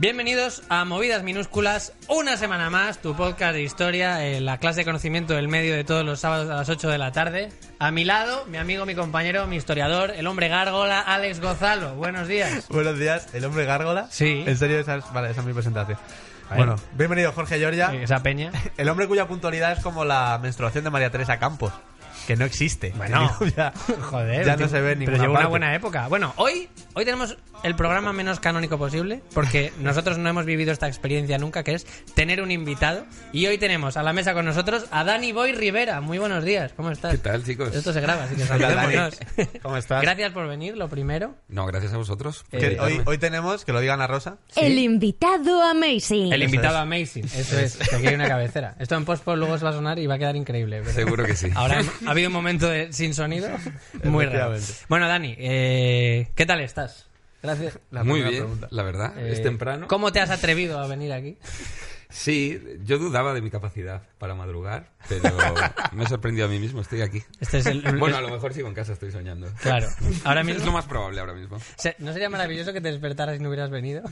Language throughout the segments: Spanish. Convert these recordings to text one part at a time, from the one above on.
Bienvenidos a Movidas Minúsculas, una semana más, tu podcast de historia, eh, la clase de conocimiento del medio de todos los sábados a las 8 de la tarde. A mi lado, mi amigo, mi compañero, mi historiador, el hombre gárgola, Alex Gozalo. Buenos días. Buenos días, el hombre gárgola. Sí. En serio, esa es, vale, esa es mi presentación. Bueno, bienvenido Jorge Giorgia. Esa peña. El hombre cuya puntualidad es como la menstruación de María Teresa Campos, que no existe. Bueno, ya, joder. ya no se ve en Pero ninguna llevo una parte. buena época. Bueno, hoy, hoy tenemos el programa menos canónico posible, porque nosotros no hemos vivido esta experiencia nunca, que es tener un invitado. Y hoy tenemos a la mesa con nosotros a Dani Boy Rivera. Muy buenos días, ¿cómo estás? ¿Qué tal, chicos? Esto se graba, así que saludémonos. ¿Cómo estás? Gracias por venir, lo primero. No, gracias a vosotros. Eh, hoy, hoy tenemos, que lo digan a Rosa, El invitado amazing. El Eso invitado es. amazing, eso es, aquí hay una cabecera. Esto en post luego se va a sonar y va a quedar increíble. pero- Seguro que sí. Ahora ha habido un momento de, sin sonido muy raro. Bueno, Dani, eh, ¿qué tal estás? Gracias. la Muy bien, pregunta. la verdad. Eh, es temprano. ¿Cómo te has atrevido a venir aquí? Sí, yo dudaba de mi capacidad para madrugar, pero me he sorprendido a mí mismo. Estoy aquí. Este es el. Bueno, a lo mejor sigo en casa, estoy soñando. Claro. Ahora Es mismo. lo más probable ahora mismo. ¿No sería maravilloso que te despertaras y no hubieras venido?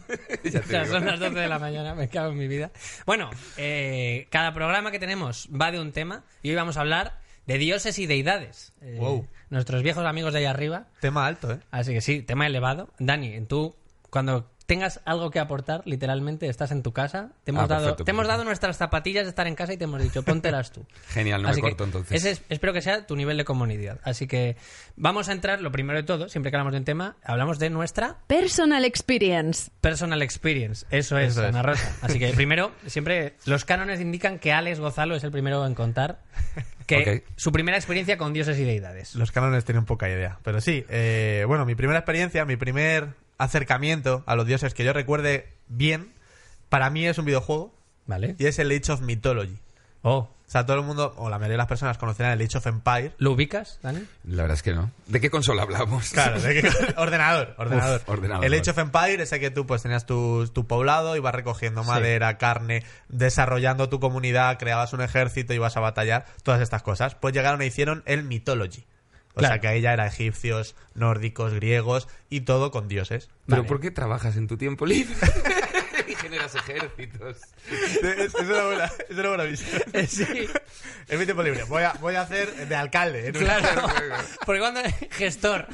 Ya o sea, digo. son las 12 de la mañana, me cago en mi vida. Bueno, eh, cada programa que tenemos va de un tema y hoy vamos a hablar de dioses y deidades. Eh, Wow. Nuestros viejos amigos de allá arriba. Tema alto, ¿eh? Así que sí, tema elevado. Dani, tú, cuando tengas algo que aportar, literalmente estás en tu casa. Te hemos, Ah, dado, perfecto, te hemos dado nuestras zapatillas de estar en casa y te hemos dicho, póntelas tú. Genial, no Así me que corto entonces. ese es- espero que sea tu nivel de comunidad. Así que vamos a entrar, lo primero de todo, siempre que hablamos de un tema, hablamos de nuestra Personal experience. personal experience. Eso es, Eso es. Ana Rosa. Así que primero, siempre los cánones indican que Alex Gozalo es el primero en contar que su primera experiencia con dioses y deidades. Los cánones tienen poca idea. Pero sí, eh, bueno, mi primera experiencia, mi primer acercamiento a los dioses que yo recuerde bien, para mí es un videojuego ¿Vale? y es el Age of Mythology. Oh, O sea, todo el mundo, o la mayoría de las personas conocerán el Age of Empire. ¿lo ubicas, Dani? La verdad es que no. ¿De qué consola hablamos? Claro, ¿de qué? ordenador, ordenador. Uf, ordenador, El. Age of Empire, ese que tú pues tenías tu, tu poblado, ibas recogiendo madera, carne, desarrollando tu comunidad, creabas un ejército, ibas a batallar, todas estas cosas. Pues llegaron e hicieron el Mythology. O Claro. sea que ya era egipcios, nórdicos, griegos y todo con dioses. ¿Pero Vale. por qué trabajas en tu tiempo libre? y generas ejércitos. Es, es una buena, es una buena visión. Sí. Es mi tiempo libre. Voy a, voy a hacer de alcalde. una- Claro. Porque cuando gestor,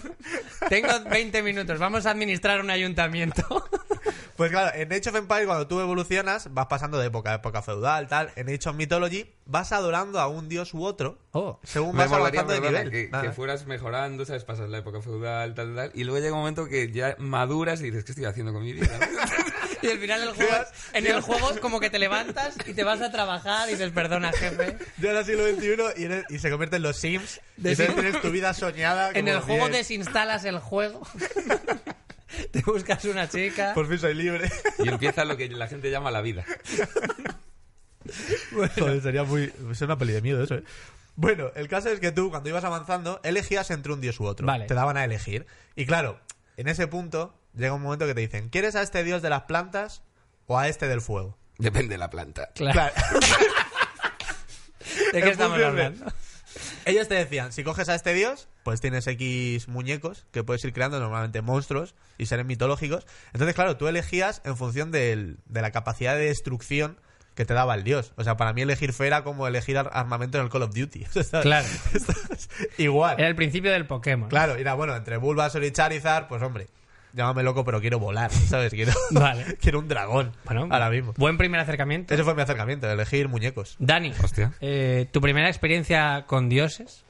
tengo 20 minutos, vamos a administrar un ayuntamiento. Pues claro, en Age of Empire cuando tú evolucionas vas pasando de época a época feudal, tal. En Age of Mythology vas adorando a un dios u otro Oh. según Me vas molaría, avanzando de nivel. que, que fueras mejorando, ¿sabes? Pasas la época feudal, tal, tal. Y luego llega un momento que ya maduras y dices, ¿qué estoy haciendo con mi vida? Y al final del juego, en el juego es como que te levantas y te vas a trabajar y dices, perdona, jefe. Ya era siglo XXI y, eres- y se convierte en los Sims. De y Sims. tienes tu vida soñada. En el juego bien. desinstalas el juego. Te buscas una chica. Por fin soy libre. y empieza lo que la gente llama la vida. Joder, sería muy. Es una peli de miedo eso, ¿eh? Bueno, el caso es que tú, cuando ibas avanzando, elegías entre un dios u otro. Vale. Te daban a elegir. Y claro, en ese punto llega un momento que te dicen: ¿quieres a este dios de las plantas o a este del fuego? Depende de la planta. Claro. Claro. ¿De qué estamos hablando? Ellos te decían, si coges a este dios, pues tienes X muñecos que puedes ir creando, normalmente monstruos y seres mitológicos. Entonces, claro, tú elegías en función del- de la capacidad de destrucción que te daba el dios. O sea, para mí elegir fe era como elegir ar- armamento en el Call of Duty. Claro. igual. Era el principio del Pokémon. Claro, era bueno, entre Bulbasaur y Charizard, pues hombre, llámame loco, pero quiero volar, ¿sabes? Quiero, Vale. quiero un dragón Bueno, ahora mismo. Buen primer acercamiento. Ese fue mi acercamiento, elegir muñecos. Dani, Hostia. eh, ¿tu primera experiencia con dioses?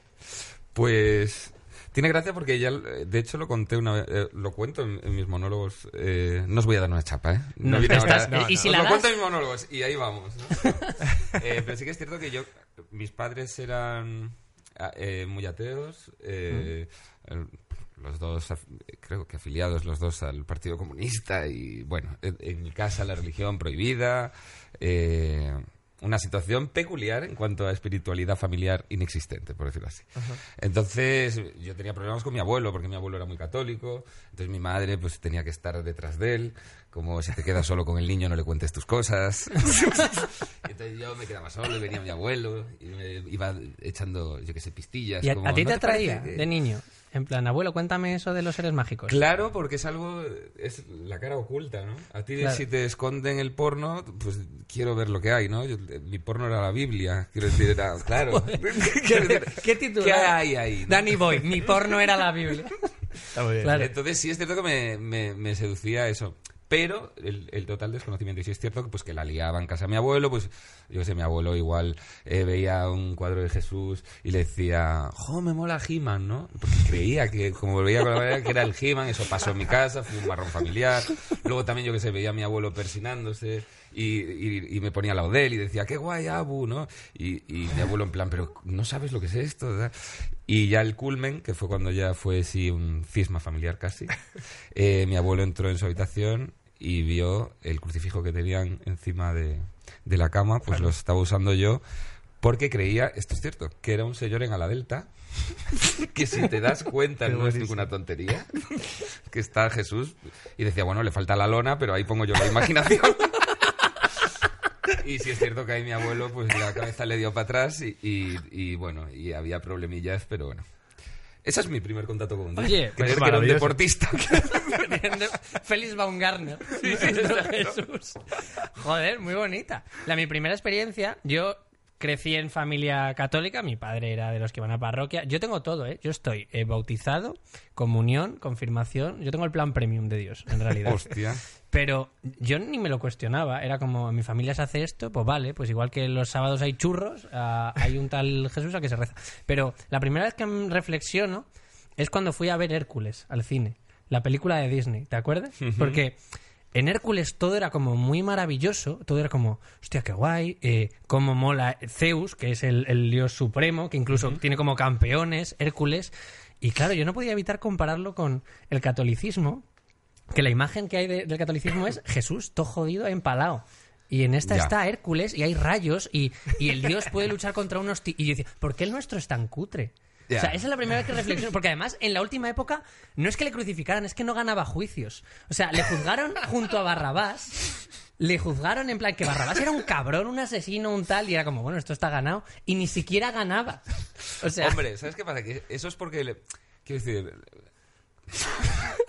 Pues tiene gracia porque ya, de hecho, lo conté una vez, eh, lo cuento en, en mis monólogos. eh, no os voy a dar una chapa, ¿eh? No, viene estás- ahora- y si os la lo das- cuento en mis monólogos y ahí vamos. ¿no? Eh, pero sí que es cierto que yo, mis padres eran ah, eh, muy ateos, eh, el- los dos, creo que afiliados los dos al Partido Comunista y, bueno, en, en mi casa la religión prohibida. eh, una situación peculiar en cuanto a espiritualidad familiar inexistente, por decirlo así. Entonces, yo tenía problemas con mi abuelo, porque mi abuelo era muy católico, entonces mi madre pues tenía que estar detrás de él, como si te quedas solo con el niño no le cuentes tus cosas. Entonces yo me quedaba solo y venía mi abuelo y me iba echando, yo qué sé, pistillas. ¿Y a, como, a ti "¿No te atraía parece que-?". de niño? En plan, abuelo, cuéntame eso de los seres mágicos. Claro, porque es algo, es la cara oculta, ¿no? A ti Claro. si te esconden el porno, pues quiero ver lo que hay, ¿no? Yo- mi porno era la Biblia, quiero decir, era, claro. Decir, ¿Qué título? ¿Qué hay ahí? no? Danny Boy, mi porno era la Biblia. Está muy bien. Claro. Entonces sí es cierto que me, me- me seducía eso. Pero el, el total desconocimiento. Y sí es cierto que, pues, que la liaba en casa de mi abuelo, pues yo sé, mi abuelo igual eh, veía un cuadro de Jesús y le decía, jo, me mola He-Man, ¿no? Porque creía que, como veía con la manera que era el He-Man, eso pasó en mi casa, fue un marrón familiar. Luego también yo que sé, veía a mi abuelo persinándose y, y- y me ponía al lado de él y decía, qué guay, Abu, ¿no? Y, y mi abuelo en plan, pero no sabes lo que es esto, ¿verdad? Y ya el culmen, que fue cuando ya fue sí un cisma familiar casi, eh, mi abuelo entró en su habitación y vio el crucifijo que tenían encima de, de la cama, pues lo estaba usando yo porque creía, esto es cierto, que era un señor en ala delta, que si te das cuenta no es ninguna tontería, que está Jesús, y decía, bueno, le falta la lona, pero ahí pongo yo la imaginación. Y si es cierto que ahí mi abuelo, pues la cabeza le dio para atrás y, y- y, bueno, y había problemillas, pero bueno. Ese es mi primer contacto con Dios. Oye, pues creer que era un maravilloso. deportista. Félix Baumgartner. Jesús. Joder, muy bonita. La, mi primera experiencia, yo crecí en familia católica, mi padre era de los que iban a parroquia. Yo tengo todo, ¿eh? Yo estoy eh, bautizado, comunión, confirmación. Yo tengo el plan premium de Dios, en realidad. Hostia. Pero yo ni me lo cuestionaba. Era como, mi familia se hace esto, pues vale, pues igual que los sábados hay churros, ah, hay un tal Jesús a que se reza. Pero la primera vez que reflexiono es cuando fui a ver Hércules al cine, la película de Disney, ¿te acuerdas? Porque en Hércules todo era como muy maravilloso, todo era como, hostia, qué guay, eh, cómo mola Zeus, que es el, el dios supremo, que incluso tiene como campeones, Hércules. Y claro, yo no podía evitar compararlo con el catolicismo, que la imagen que hay de- del catolicismo es Jesús todo jodido empalado. Y en esta Ya. está Hércules y hay rayos y, y el dios puede luchar contra unos... Y yo decía, ¿por qué el nuestro es tan cutre? O sea, esa es la primera vez que reflexiono. Porque además, en la última época, no es que le crucificaran, es que no ganaba juicios. O sea, le juzgaron junto a Barrabás. Le juzgaron en plan que Barrabás era un cabrón, un asesino, un tal. Y era como, bueno, esto está ganado. Y ni siquiera ganaba. O sea, Hombre, ¿sabes qué pasa? Que eso es porque... le- Quiero decir...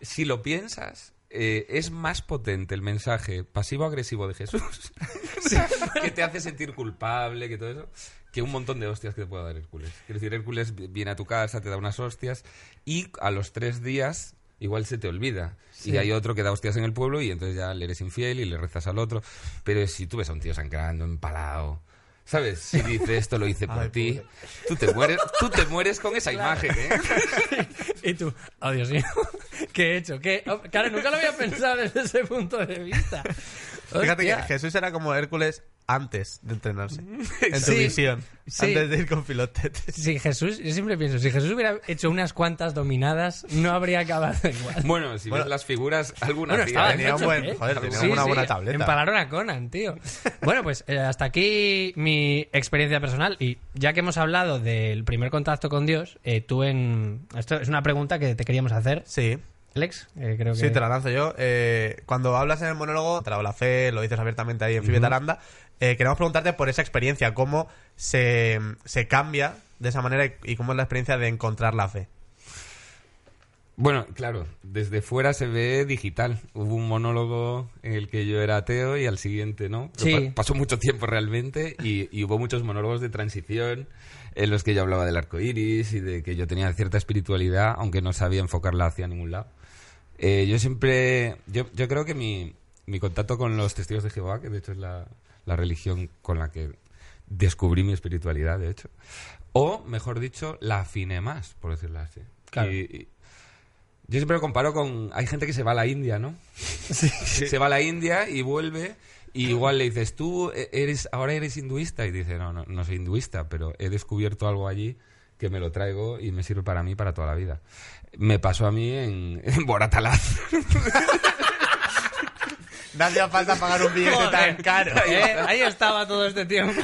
si lo piensas... eh, es más potente el mensaje pasivo-agresivo de Jesús que te hace sentir culpable, que todo eso, que un montón de hostias que te puede dar Hércules. Quiero decir, Hércules viene a tu casa, te da unas hostias y a los tres días igual se te olvida. Y hay otro que da hostias en el pueblo y entonces ya le eres infiel y le rezas al otro. Pero si tú ves a un tío sangrando, empalado... ¿Sabes? Si dice esto lo hice por ti, tú te mueres, tú te mueres con esa imagen, ¿eh? Y tú, oh Dios mío, ¿qué he hecho? ¿Qué? Oh, Claro, nunca lo había pensado desde ese punto de vista. Fíjate que. Jesús era como Hércules antes de entrenarse. En tu Sí, visión. sí. Antes de ir con Filotete. Si Jesús, yo siempre pienso, si Jesús hubiera hecho unas cuantas dominadas, no habría acabado igual. Bueno, si Bueno. ves las figuras, alguna Bueno, ¿eh? tenía un buen- ¿eh? joder, tenía Sí, una sí, buena tableta. Empalaron a Conan, tío. Bueno, pues eh, hasta aquí mi experiencia personal. Y ya que hemos hablado del primer contacto con Dios, eh, tú en... Esto es una pregunta que te queríamos hacer. Sí. Alex, eh, creo que... Sí, te la lanzo yo. Eh, cuando hablas en el monólogo, te la fe, lo dices abiertamente ahí en Fibe Taranda, eh, queremos preguntarte por esa experiencia, cómo se, se cambia de esa manera y, y cómo es la experiencia de encontrar la fe. Bueno, claro, desde fuera se ve digital. Hubo un monólogo en el que yo era ateo y al siguiente no. Sí. pa- pasó mucho tiempo realmente y, y hubo muchos monólogos de transición en los que yo hablaba del arco iris y de que yo tenía cierta espiritualidad, aunque no sabía enfocarla hacia ningún lado. Eh, yo siempre. Yo, yo creo que mi, mi contacto con los testigos de Jehová, que de hecho es la, la religión con la que descubrí mi espiritualidad, de hecho. O, mejor dicho, la afiné más, por decirlo así. Claro. Y- y- yo siempre lo comparo con... Hay gente que se va a la India, ¿no? Se va a la India y vuelve y igual le dices, tú eres ahora eres hinduista y dice, no, no, no soy hinduista, pero he descubierto algo allí que me lo traigo y me sirve para mí para toda la vida. Me pasó a mí en, en Boratalaz. No hacía falta pagar un billete tan caro. Eh, ahí estaba todo este tiempo.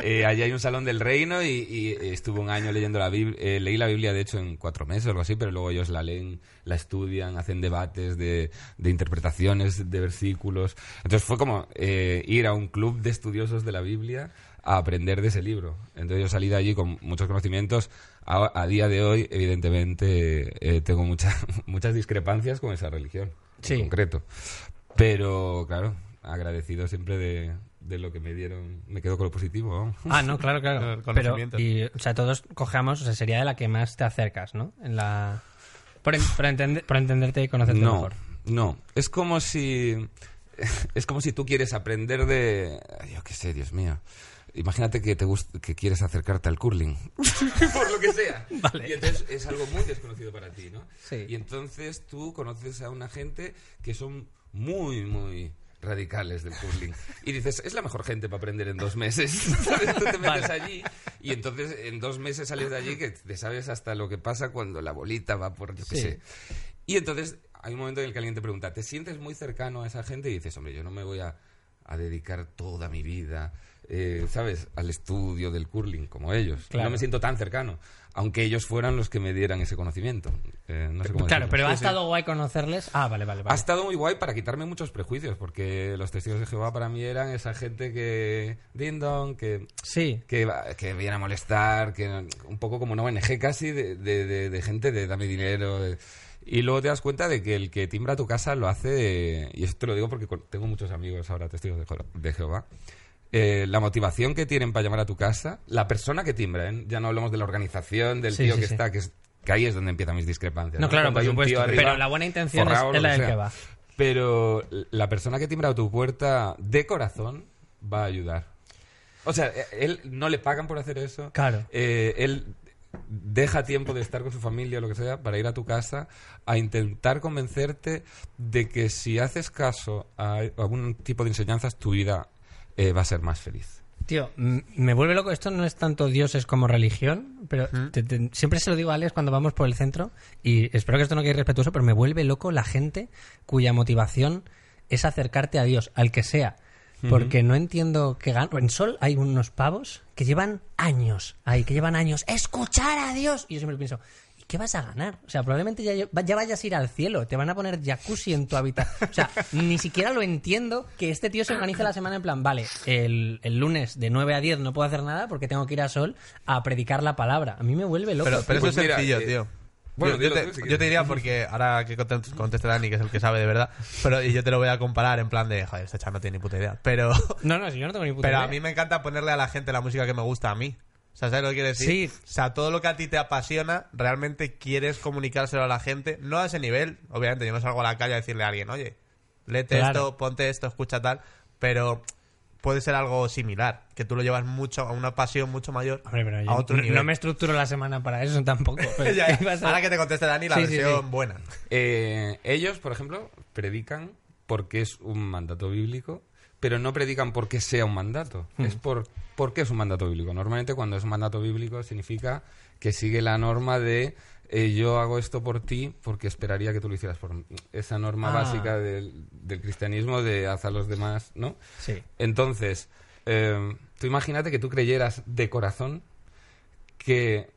Eh, allí hay un salón del reino y, y estuve un año leyendo la Biblia. leí la Biblia, de hecho, en cuatro meses o algo así, pero luego ellos la leen, la estudian, hacen debates de, de interpretaciones de versículos. Entonces fue como eh, ir a un club de estudiosos de la Biblia a aprender de ese libro. Entonces yo salí de allí con muchos conocimientos. A, a día de hoy, evidentemente, eh, tengo muchas muchas discrepancias con esa religión Sí. en concreto. Pero, claro, agradecido siempre de, de lo que me dieron. Me quedo con lo positivo. vamos. Ah, no, claro, claro. El Pero, y, o sea, todos cogemos, o sea, sería de la que más te acercas, ¿no? En la... Por, en- por entende- por entenderte y conocerte No, mejor. no. Es como si. Es como si tú quieres aprender de. Yo qué sé, Dios mío. Imagínate que te gust- que quieres acercarte al curling. Por lo que sea. Vale. Y entonces es algo muy desconocido para ti, ¿no? Sí. Y entonces tú conoces a una gente que son muy, muy radicales del curling. Y dices, es la mejor gente para aprender en dos meses. Tú te metes allí y entonces en dos meses sales de allí que te sabes hasta lo que pasa cuando la bolita va por, yo qué Sí. sé. Y entonces hay un momento en el que alguien te pregunta, ¿te sientes muy cercano a esa gente? Y dices, hombre, yo no me voy a, a dedicar toda mi vida, eh, ¿sabes?, al estudio del curling como ellos. Claro. No me siento tan cercano, aunque ellos fueran los que me dieran ese conocimiento. Eh, no sé cómo Claro, decirlo. pero ha Sí, sí. estado guay conocerles. Ah, vale, vale, vale. Ha estado muy guay para quitarme muchos prejuicios, porque los testigos de Jehová para mí eran esa gente que... Ding dong, que Sí. que, que viene a molestar, que un poco como una ONG casi de, de- de- de gente de dame dinero. de- y luego te das cuenta de que el que timbra tu casa lo hace, y esto te lo digo porque tengo muchos amigos ahora testigos de Jehová, eh, la motivación que tienen para llamar a tu casa, la persona que timbra, ¿eh? ya no hablamos de la organización, del Sí, tío sí, que sí. está, que, es, que ahí es donde empiezan mis discrepancias. No, claro, Cuando por supuesto. arriba Pero la buena intención es, la del que va. Pero la persona que timbra a tu puerta de corazón va a ayudar. O sea, eh, él no le pagan por hacer eso. Claro. Eh, él deja tiempo de estar con su familia o lo que sea para ir a tu casa a intentar convencerte de que si haces caso a algún tipo de enseñanzas, tu vida eh, va a ser más feliz. Tío, me vuelve loco. Esto no es tanto dioses como religión, pero te- te- siempre se lo digo a Alex cuando vamos por el centro y espero que esto no quede irrespetuoso, pero me vuelve loco la gente cuya motivación es acercarte a Dios, al que sea. Porque no entiendo qué ganan. En Sol hay unos pavos que llevan años ahí, que llevan años. ¡Escuchar a Dios! Y yo siempre pienso, ¿y qué vas a ganar? O sea, probablemente ya, ya vayas a ir al cielo, te van a poner jacuzzi en tu habitación. O sea, ni siquiera lo entiendo que este tío se organice la semana en plan, vale, el, el lunes de 9 a 10 no puedo hacer nada porque tengo que ir a Sol a predicar la palabra. A mí me vuelve loco. Pero, pero Pues eso es mira, sencillo, eh, tío. bueno, yo, te, tú, si yo quieres. te diría porque ahora que conteste, conteste Dani, que es el que sabe de verdad, pero y yo te lo voy a comparar en plan de, joder, este chaval no tiene ni puta idea. Pero, No, no, si yo no tengo ni puta pero idea. a mí me encanta ponerle a la gente la música que me gusta a mí. O sea, ¿sabes lo que quiero decir? Sí. O sea, todo lo que a ti te apasiona, realmente quieres comunicárselo a la gente. No a ese nivel, obviamente, yo no salgo a la calle a decirle a alguien, oye, léete Claro. esto, ponte esto, escucha tal, pero puede ser algo similar, que tú lo llevas mucho a una pasión mucho mayor Hombre, pero yo a otro no, nivel. no me estructuro la semana para eso tampoco. pero ahora que te conteste Dani, la Sí, sí, versión sí. buena. Eh, ellos, por ejemplo, predican porque es un mandato bíblico, pero no predican porque sea un mandato. Es por porque es un mandato bíblico. Normalmente cuando es un mandato bíblico significa que sigue la norma de eh, yo hago esto por ti porque esperaría que tú lo hicieras por mí. Esa norma Ah. básica del, del cristianismo de haz a los demás, ¿no? Sí. Entonces, eh, tú imagínate que tú creyeras de corazón que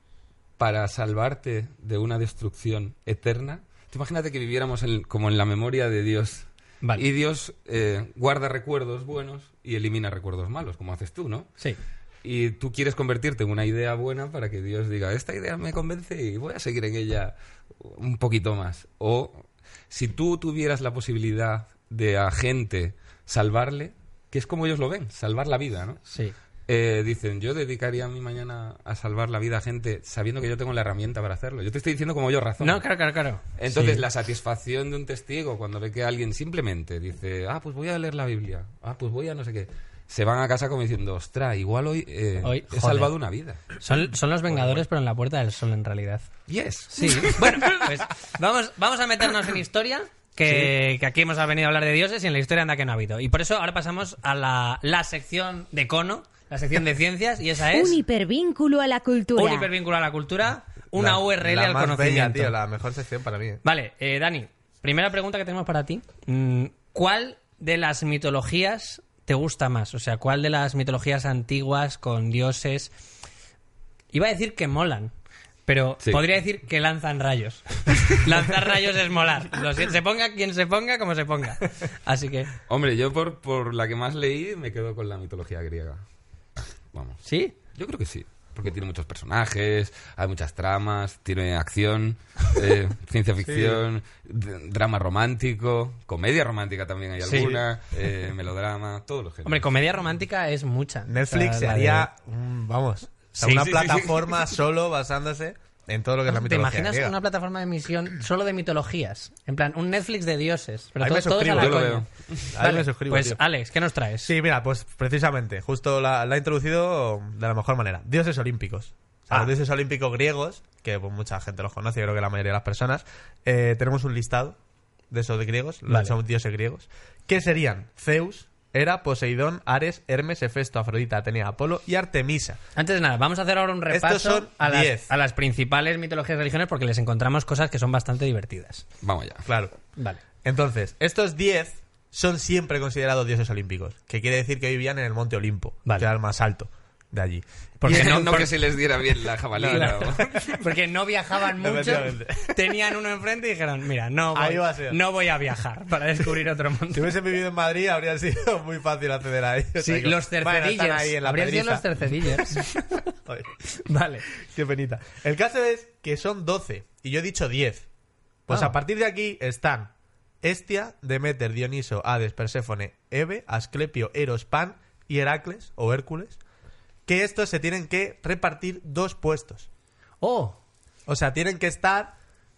para salvarte de una destrucción eterna, tú imagínate que viviéramos en- como en la memoria de Dios. Vale. Y Dios eh, guarda recuerdos buenos y elimina recuerdos malos, como haces tú, ¿no? Sí. Y tú quieres convertirte en una idea buena para que Dios diga, esta idea me convence y voy a seguir en ella un poquito más. O si tú tuvieras la posibilidad de a gente salvarle, que es como ellos lo ven, salvar la vida, ¿no? Sí. Eh, dicen, yo dedicaría mi mañana a salvar la vida a gente sabiendo que yo tengo la herramienta para hacerlo. Yo te estoy diciendo como yo razón. No, claro, claro, claro. Entonces, Sí. la satisfacción de un testigo cuando ve que alguien simplemente dice, ah, pues voy a leer la Biblia, ah, pues voy a no sé qué, se van a casa como diciendo, ostras, igual hoy, eh, Hoy, he salvado una vida. Son, son los Vengadores, pero en la Puerta del Sol, en realidad. Yes. Sí. bueno, pues vamos, vamos a meternos en historia. Que, que aquí hemos venido a hablar de dioses y en la historia anda que no ha habido. Y por eso ahora pasamos a la, la sección de cono, la sección de ciencias, y esa es Un hipervínculo a la cultura. un hipervínculo a la cultura, una La- URL la al más conocimiento. Bella, tío, la mejor sección para mí. Vale, eh, Dani, primera pregunta que tenemos para ti. Mm, ¿Cuál de las mitologías te gusta más? O sea, ¿cuál de las mitologías antiguas con dioses... Iba a decir que molan, pero Sí. podría decir que lanzan rayos. Lanzar rayos es molar. Se ponga quien se ponga, como se ponga. Así que, Hombre, yo por, por la que más leí me quedo con la mitología griega. Vamos. ¿sí? Yo creo que sí. Porque tiene muchos personajes, hay muchas tramas, tiene acción, eh, ciencia ficción, d- drama romántico, comedia romántica también hay Sí. alguna, eh, melodrama, todos los géneros. Hombre, comedia romántica es mucha. Netflix O sea, se la haría, un- vamos, o sea, Sí, una sí, sí, plataforma solo basándose en todo lo que es la ¿Te mitología imaginas griega. una plataforma de emisión solo de mitologías? En plan, un Netflix de dioses. Pero Ahí todos, me a la yo lo coña. veo. Ahí Vale, me suscribo, pues tío. Alex, ¿qué nos traes? Sí, mira, pues precisamente, justo la, la ha introducido de la mejor manera. Dioses olímpicos. O sea, Ah. Los dioses olímpicos griegos, que pues, mucha gente los conoce, yo creo que la mayoría de las personas. eh, tenemos un listado de esos de griegos, los Vale. dioses griegos. ¿Qué serían? Zeus, Hera, Poseidón, Ares, Hermes, Hefesto, Afrodita, Atenea, Apolo y Artemisa. Antes de nada, vamos a hacer ahora un Estos repaso son a, las, 10. a las principales mitologías y religiones porque les encontramos cosas que son bastante divertidas. Vamos ya. Claro. Vale. Entonces, estos 10 son siempre considerados dioses olímpicos, que quiere decir que vivían en el monte Olimpo, Vale. que era el más alto de allí. Porque no- no, que se les diera bien la jabalina. o- Porque no viajaban mucho, tenían uno enfrente y dijeron, mira, no voy, va a ser. no voy a viajar para descubrir otro Si mundo. hubiesen vivido en Madrid, habría sido muy fácil acceder a ellos. Sí, los Bueno, en la Habrían sido los pedriza. Joder, vale. Qué penita. El caso es que son 12 y yo he dicho 10. Pues Ah. a partir de aquí están Estia, Demeter, Dioniso, Hades, Perséfone, Eve, Asclepio, Eros, Pan y Heracles o Hércules. Que estos se tienen que repartir dos puestos. Oh, O sea, tienen que estar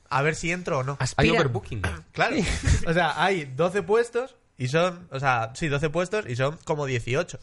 a ver si entro o no. Hay aspiran. overbooking. Claro. O sea, hay 12 puestos y son, o sea, sí, 12 puestos y son como 18.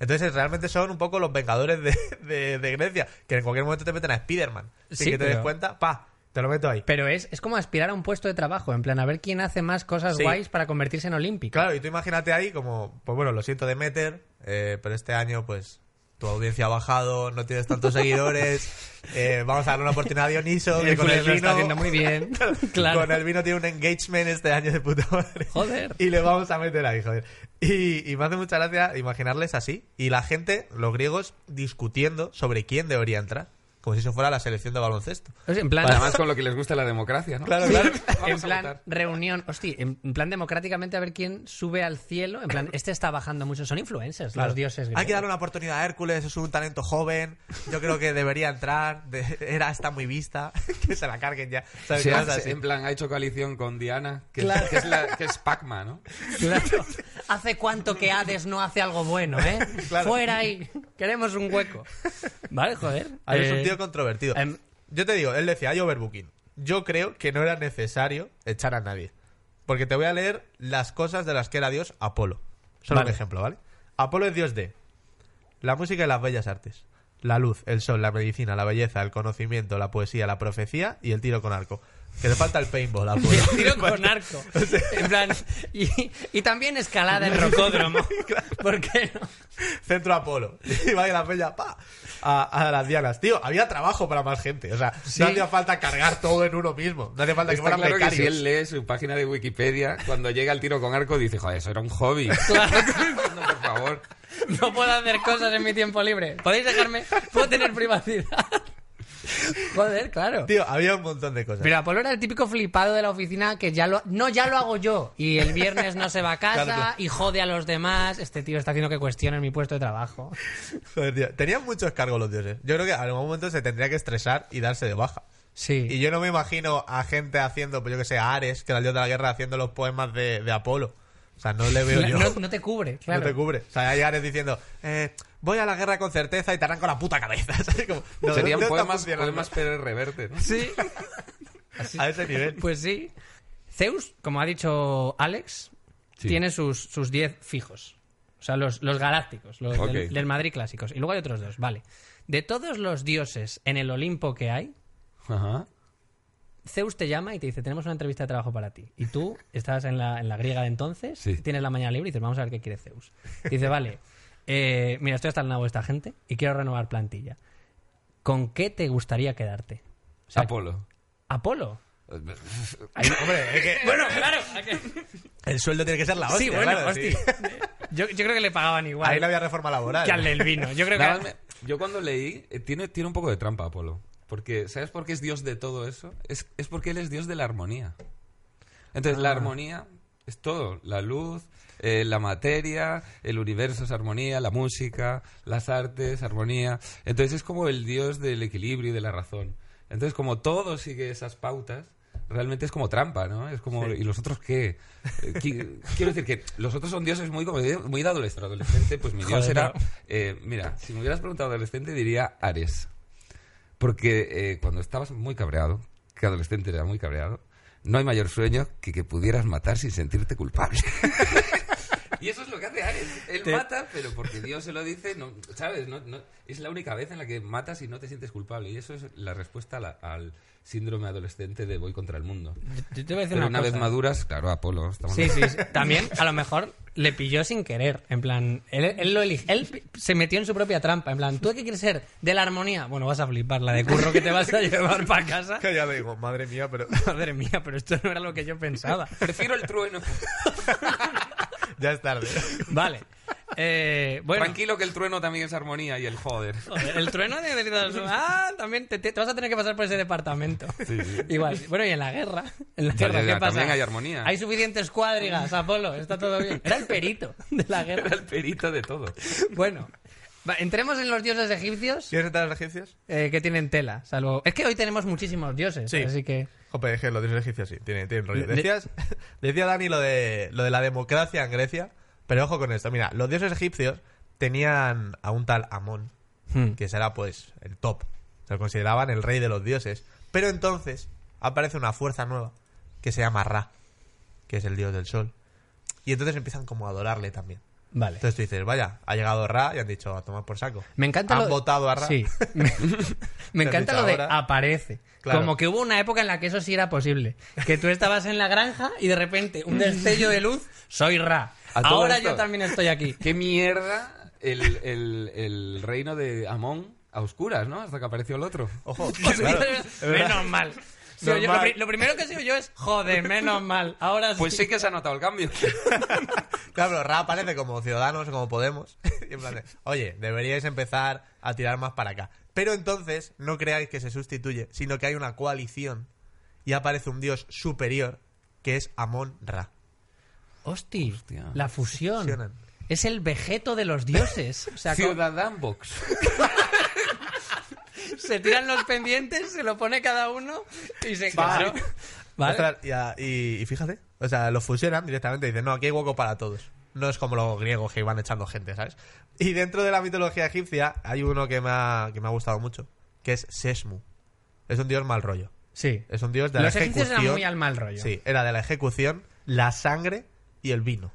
Entonces realmente son un poco los vengadores de, de- de Grecia, que en cualquier momento te meten a Spider-Man. Sin Sí, que te pero- des cuenta, pa, te lo meto ahí. Pero es, es como aspirar a un puesto de trabajo, en plan, a ver quién hace más cosas Sí. guays para convertirse en olímpico. Claro, y tú imagínate ahí como, pues bueno, lo siento de meter, pero este año pues tu audiencia ha bajado, no tienes tantos seguidores, eh, vamos a darle una oportunidad a Dioniso, que con el vino... está haciendo muy bien. claro. Con el vino tiene un engagement este año de puta madre. Joder. Y le vamos a meter ahí, joder. Y, y me hace mucha gracia imaginarles así. Y la gente, los griegos, discutiendo sobre quién debería entrar. Como si eso fuera la selección de baloncesto. O sea, en plan, Además, con lo que les gusta la democracia, ¿no? Claro, claro. En plan reunión, hostia, en plan democráticamente a ver quién sube al cielo. En plan, este está bajando mucho. Son influencers, los dioses. Hay que darle una oportunidad a Hércules, es un talento joven. Yo creo que debería entrar. De, era está muy vista. que se la carguen ya. ¿Sabes? Sí, Cosas hace- así. en plan, ha hecho coalición con Diana, que, Claro. que es, la, que es ¿no? Claro. ¿Hace cuánto que Hades no hace algo bueno, eh? Claro. Fuera ahí. Queremos un hueco. Vale, joder. Es Eh, un tío controvertido. em, Yo te digo, él decía, hay overbooking. Yo creo que no era necesario echar a nadie. Porque te voy a leer las cosas de las que era Dios Apolo. Solo Vale. un ejemplo, ¿vale? Apolo es Dios de la música y las bellas artes. La luz, el sol, la medicina, la belleza, el conocimiento, la poesía, la profecía y el tiro con arco. Que le falta el paintball, Apolo. el tiro con arco. En plan, y, y también escalada en rocódromo. ¿Por qué no? Centro Apolo. Y vaya la bella, pa, a, a las dianas. Tío, había trabajo para más gente. O sea, Sí. no hacía falta cargar todo en uno mismo. No hacía falta que Está fueran claro que si becarios. él lee su página de Wikipedia, cuando llega al tiro con arco, dice, joder, eso era un hobby. no, por favor. No puedo hacer cosas en mi tiempo libre. ¿Podéis dejarme? ¿Puedo tener privacidad? Joder, claro. Tío, había un montón de cosas. Pero Apolo era el típico flipado de la oficina que ya lo... No, ya lo hago yo. Y el viernes no se va a casa Claro, claro. y jode a los demás. Este tío está haciendo que cuestionen mi puesto de trabajo. Joder, tío. Tenían muchos cargos los dioses. Yo creo que a algún momento se tendría que estresar y darse de baja. Sí. Y yo no me imagino a gente haciendo, pues yo que sé, a Ares, que era el dios de la guerra, haciendo los poemas de, de Apolo. O sea, no le veo yo. no, no te cubre, claro. No te cubre. O sea, hay Ares diciendo, eh, voy a la guerra con certeza y te arranco la puta cabeza. Como, no, Serían poemas, poemas Pérez Reverte, ¿no? Sí. A ese nivel. Pues sí. Zeus, como ha dicho Alex, Sí. tiene sus sus 10 fijos. O sea, los, los galácticos, los del, del Madrid clásicos. Y luego hay otros dos, vale. De todos los dioses en el Olimpo que hay, Ajá. Zeus te llama y te dice, tenemos una entrevista de trabajo para ti. Y tú estás en la, en la griega de entonces, Sí. tienes la mañana libre y dices, vamos a ver qué quiere Zeus. Y dice, vale, eh, mira, estoy hasta el nabo de esta gente y quiero renovar plantilla. ¿Con qué te gustaría quedarte? O sea, Apolo. Apolo. Hombre, es que Bueno, claro. ¿a qué? el sueldo tiene que ser la hostia. sí, bueno, claro, hostia. Yo, yo creo que le pagaban igual Ahí no había reforma laboral. que al del vino. Yo creo Nada que... me- yo cuando leí, eh, tiene, tiene un poco de trampa Apolo. Porque, ¿sabes por qué es Dios de todo eso? Es, es porque él es Dios de la armonía. Entonces, Ah. la armonía es todo. La luz, eh, la materia, el universo es armonía, la música, las artes, armonía. Entonces, es como el Dios del equilibrio y de la razón. Entonces, como todo sigue esas pautas, realmente es como trampa, ¿no? Es como, ¿y los otros qué? Eh, qui- Quiero decir que los otros son dioses muy, como, muy de adolescente. Adolescente, pues mi dios era... no. eh, mira, si me hubieras preguntado adolescente, diría Ares. Porque eh, cuando estabas muy cabreado, que adolescente era muy cabreado, no hay mayor sueño que que pudieras matar sin sentirte culpable. y eso es lo que hace Ares. Él Te- mata, pero porque Dios se lo dice, no, ¿sabes? No, no- es la única vez en la que matas y no te sientes culpable. Y eso es la respuesta a la- al síndrome adolescente de voy contra el mundo. Yo te voy a decir Pero una, una vez cosa. maduras, claro, Apolo. estamos Sí, sí, sí. También, a lo mejor, le pilló sin querer. En plan, él, él lo elige. Él se metió en su propia trampa. En plan, ¿tú qué quieres ser? ¿De la armonía? Bueno, vas a flipar. La de curro que te vas a llevar para casa. Que ya le digo, madre mía, pero Madre mía, pero esto no era lo que yo pensaba. Prefiero el trueno. ya es tarde. Vale. Eh, bueno, Tranquilo que el trueno también es armonía y el joder. joder, el trueno de Ah, también te, vas a tener que pasar por ese departamento. Igual. Bueno, y en la guerra. En la guerra, ¿qué ya, pasa? también hay armonía. Hay suficientes cuadrigas, Apolo. Está todo bien. Era el perito de la Era guerra. el perito de todo. Bueno. va, entremos en los dioses egipcios. ¿Quieres entrar a los egipcios? eh, que tienen tela, salvo... Es que hoy tenemos muchísimos dioses, Sí. así que... Jope, es que los dioses egipcios sí, tienen, tienen rollo. Decías, decía Dani lo de, lo de la democracia en Grecia, pero ojo con esto. Mira, los dioses egipcios tenían a un tal Amón, Hmm. que será pues el top. Se lo consideraban el rey de los dioses. Pero entonces aparece una fuerza nueva que se llama Ra, que es el dios del sol. Y entonces empiezan como a adorarle también. Vale. Entonces tú dices, vaya, ha llegado Ra y han dicho, a tomar por saco. Me encanta Han lo... votado a Ra. Sí. Me, encanta lo de ahora. aparece. Claro. Como que hubo una época en la que eso sí era posible. Que tú estabas en la granja y de repente un destello de luz, soy Ra. Ahora esto. yo también estoy aquí. ¿Qué mierda el, el, el reino de Amón a oscuras, ¿no? Hasta que apareció el otro. Ojo, claro. menos mal. Sí, oye, lo, Normal. pri- lo primero que sigo yo es, joder, menos mal. Ahora sí. Pues sí que se ha notado el cambio. Claro, pero Ra aparece como Ciudadanos, como Podemos. Y en plan de, oye, deberíais empezar a tirar más para acá. Pero entonces, no creáis que se sustituye, sino que hay una coalición y aparece un dios superior que es Amon Ra. Hosti, Hostia. la fusión. Fusionan. Es el vegeto de los dioses. O sea, Ciudadán Box. se tiran los pendientes, se lo pone cada uno y se claro. ¿Vale? Ostras, y, a- y- y fíjate, o sea, lo fusionan directamente y dicen, no, aquí hay hueco para todos. No es como los griegos que iban echando gente, ¿sabes? Y dentro de la mitología egipcia hay uno que me ha, que me ha gustado mucho, que es Sesmu. Es un dios mal rollo. Sí. Es un dios de Los la egipcios ejecución. eran muy al mal rollo. Sí, era de la ejecución, la sangre y el vino.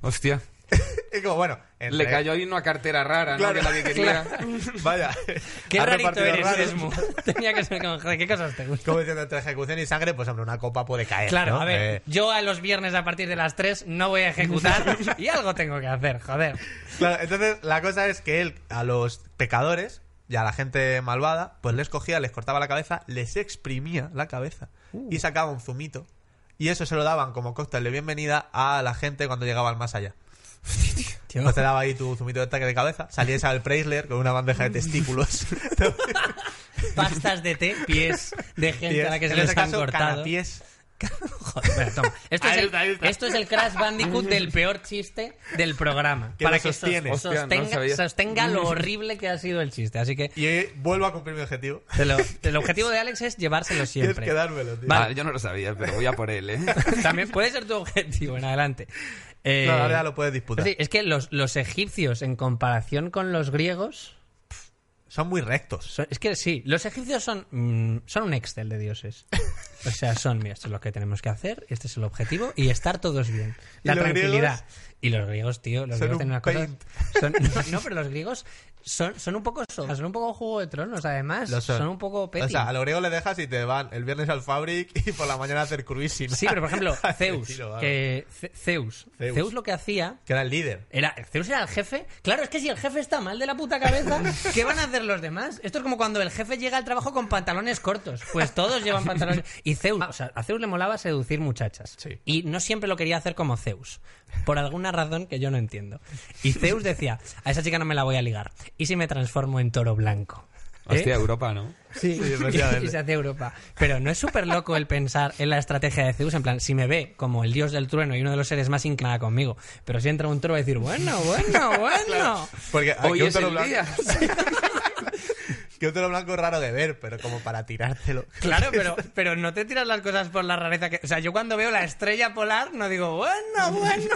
Hostia. Y como, bueno, entre- Le cayó ahí una cartera rara, Claro, ¿no? Que nadie quería. Vaya. Qué rarito eres, raros. Esmu. Tenía que ser joder, ¿qué cosas te gustan? Como diciendo, entre ejecución y sangre, pues hombre, una copa puede caer. Claro, ¿no? a ver, Eh, yo a los viernes a partir de las 3 no voy a ejecutar y algo tengo que hacer, joder. claro, entonces la cosa es que él a los pecadores y a la gente malvada, pues les cogía, les cortaba la cabeza, les exprimía la cabeza Uh. y sacaba un zumito. Y eso se lo daban como cóctel de bienvenida a la gente cuando llegaba al más allá. Tío. Pues te daba ahí tu zumito de ataque de cabeza, salías al Preisler con una bandeja de testículos. Pastas de té, pies de gente a la que se en les este han caso, cortado. canapiés. Joder, bueno, toma. Esto, es el, está, ahí está. esto es el Crash Bandicoot del peor chiste del programa. Que para que sostiene. sos- Hostia, no lo sostenga, lo horrible que ha sido el chiste. Así que Y eh, vuelvo a cumplir mi objetivo. lo- el objetivo de Alex es llevárselo Tienes siempre. que dármelo, tío. Vale. Ah, yo no lo sabía, pero voy a por él, ¿eh? También puede ser tu objetivo en adelante. Eh, No, ahora ya lo puedes disputar. es que los, los egipcios, en comparación con los griegos, Son muy rectos. son- es que sí, los egipcios son, mm, son un Excel de dioses. O sea, son, mira, esto es lo que tenemos que hacer, este es el objetivo y estar todos bien. ¿Y La tranquilidad. Y los griegos, tío, los Son griegos un tienen una cosa. paint. son- no, pero los griegos son, son un poco son, son un poco juego de tronos, además. Son. un poco petty. O sea, a los griegos le dejas y te van el viernes al Fabric y por la mañana a hacer cruising. Sí, pero por ejemplo, que Zeus, Zeus. Zeus lo que hacía Que era el líder. Era, Zeus era el jefe. Claro, es que si el jefe está mal de la puta cabeza, ¿qué van a hacer los demás? Esto es como cuando el jefe llega al trabajo con pantalones cortos. Pues todos llevan pantalones. Y Zeus, o sea, a Zeus le molaba seducir muchachas. Sí. Y no siempre lo quería hacer como Zeus. Por alguna razón que yo no entiendo. Y Zeus decía, a esa chica no me la voy a ligar. ¿Y si me transformo en toro blanco? ¿Eh? Hostia, Europa, ¿no? Sí, Sí, efectivamente. y se hace Europa. Pero no es súper loco el pensar en la estrategia de Zeus, en plan, si me ve como el dios del trueno y uno de los seres más inclinada conmigo, pero si entra un toro va a decir, bueno, bueno, bueno. Porque Hoy un es toro el blanco, día. que un toro blanco es raro de ver, pero como para tirártelo. Claro, pero, pero no te tiras las cosas por la rareza que... O sea, yo cuando veo la estrella polar no digo, bueno, bueno.